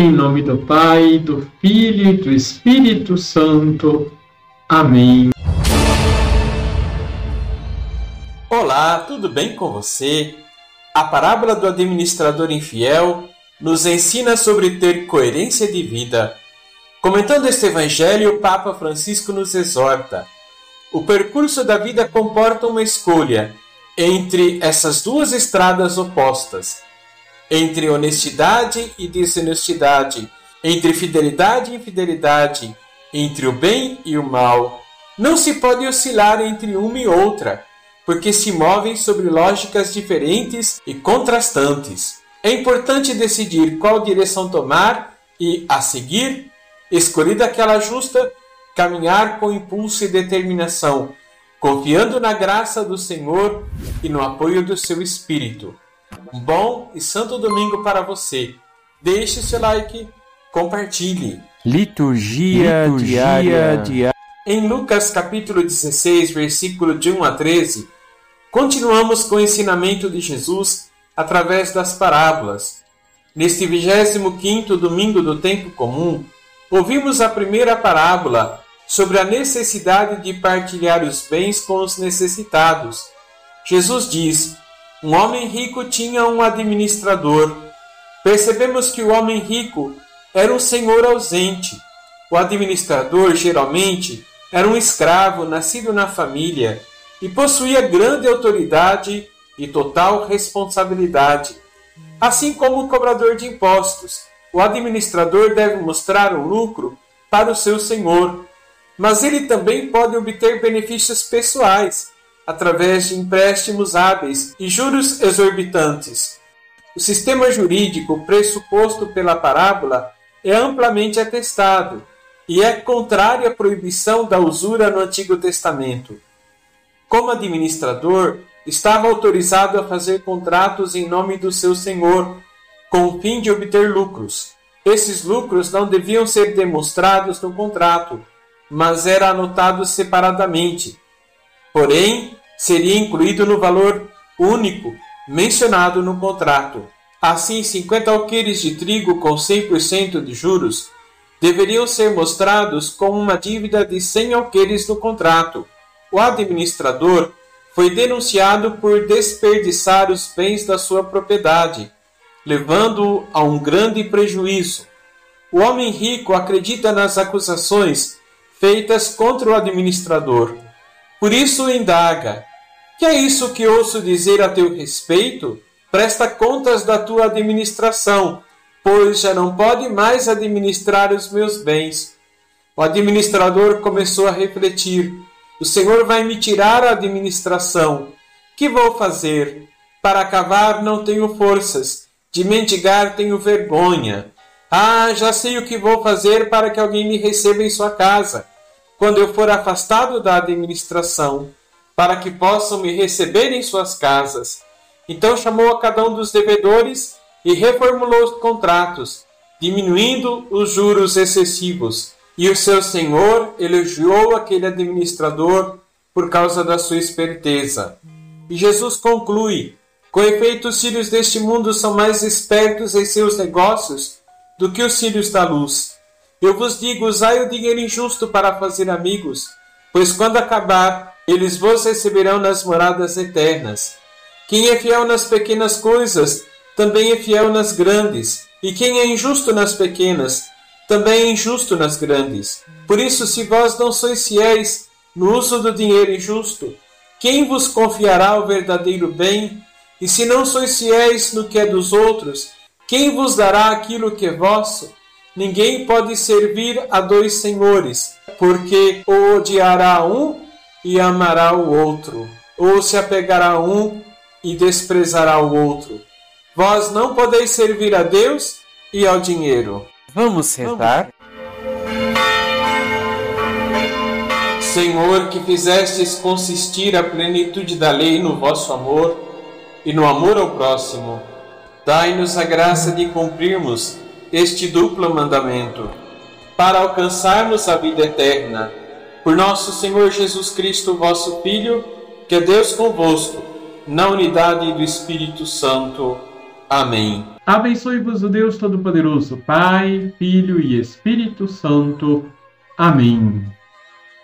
Em nome do Pai, do Filho e do Espírito Santo. Amém. Olá, tudo bem com você? A parábola do administrador infiel nos ensina sobre ter coerência de vida. Comentando este evangelho, o Papa Francisco nos exorta: o percurso da vida comporta uma escolha entre essas duas estradas opostas entre honestidade e desonestidade, entre fidelidade e infidelidade, entre o bem e o mal. Não se pode oscilar entre uma e outra, porque se movem sobre lógicas diferentes e contrastantes. É importante decidir qual direção tomar e, a seguir, escolhida aquela justa, caminhar com impulso e determinação, confiando na graça do Senhor e no apoio do seu Espírito. Um bom e santo domingo para você. Deixe seu like, compartilhe. Liturgia, Liturgia diária. Em Lucas capítulo 16, versículo de 1 a 13, continuamos com o ensinamento de Jesus através das parábolas. Neste 25º domingo do tempo comum, ouvimos a primeira parábola sobre a necessidade de partilhar os bens com os necessitados. Jesus diz: um homem rico tinha um administrador. Percebemos que o homem rico era um senhor ausente. O administrador, geralmente, era um escravo nascido na família e possuía grande autoridade e total responsabilidade. Assim como o cobrador de impostos, o administrador deve mostrar o lucro para o seu senhor, mas ele também pode obter benefícios pessoais através de empréstimos hábeis e juros exorbitantes. O sistema jurídico pressuposto pela parábola é amplamente atestado e é contrário à proibição da usura no Antigo Testamento. Como administrador, estava autorizado a fazer contratos em nome do seu senhor, com o fim de obter lucros. Esses lucros não deviam ser demonstrados no contrato, mas eram anotados separadamente. Porém, seria incluído no valor único mencionado no contrato. Assim, 50 alqueires de trigo com 100% de juros deveriam ser mostrados como uma dívida de 100 alqueires no contrato. O administrador foi denunciado por desperdiçar os bens da sua propriedade, levando-o a um grande prejuízo. O homem rico acredita nas acusações feitas contra o administrador. Por isso indaga: que é isso que ouço dizer a teu respeito? Presta contas da tua administração, pois já não pode mais administrar os meus bens. O administrador começou a refletir: O Senhor vai me tirar a administração. Que vou fazer? Para cavar não tenho forças, de mendigar tenho vergonha. Ah, já sei o que vou fazer para que alguém me receba em sua casa, quando eu for afastado da administração para que possam me receber em suas casas. Então chamou a cada um dos devedores e reformulou os contratos, diminuindo os juros excessivos. E o seu senhor elogiou aquele administrador por causa da sua esperteza. E Jesus conclui: com efeito, os filhos deste mundo são mais espertos em seus negócios do que os filhos da luz. Eu vos digo: usai o dinheiro injusto para fazer amigos, pois quando acabar, eles vos receberão nas moradas eternas. Quem é fiel nas pequenas coisas, também é fiel nas grandes, e quem é injusto nas pequenas, também é injusto nas grandes. Por isso, se vós não sois fiéis no uso do dinheiro injusto, quem vos confiará o verdadeiro bem? E se não sois fiéis no que é dos outros, quem vos dará aquilo que é vosso? Ninguém pode servir a dois senhores, porque ou odiará um e amará o outro, ou se apegará a um e desprezará o outro. Vós não podeis servir a Deus e ao dinheiro. Vamos rezar? Senhor, que fizestes consistir a plenitude da lei no vosso amor e no amor ao próximo, dai-nos a graça de cumprirmos este duplo mandamento, para alcançarmos a vida eterna por nosso Senhor Jesus Cristo, vosso Filho, que é Deus convosco, na unidade do Espírito Santo. Amém. Abençoe-vos o Deus Todo-Poderoso, Pai, Filho e Espírito Santo. Amém.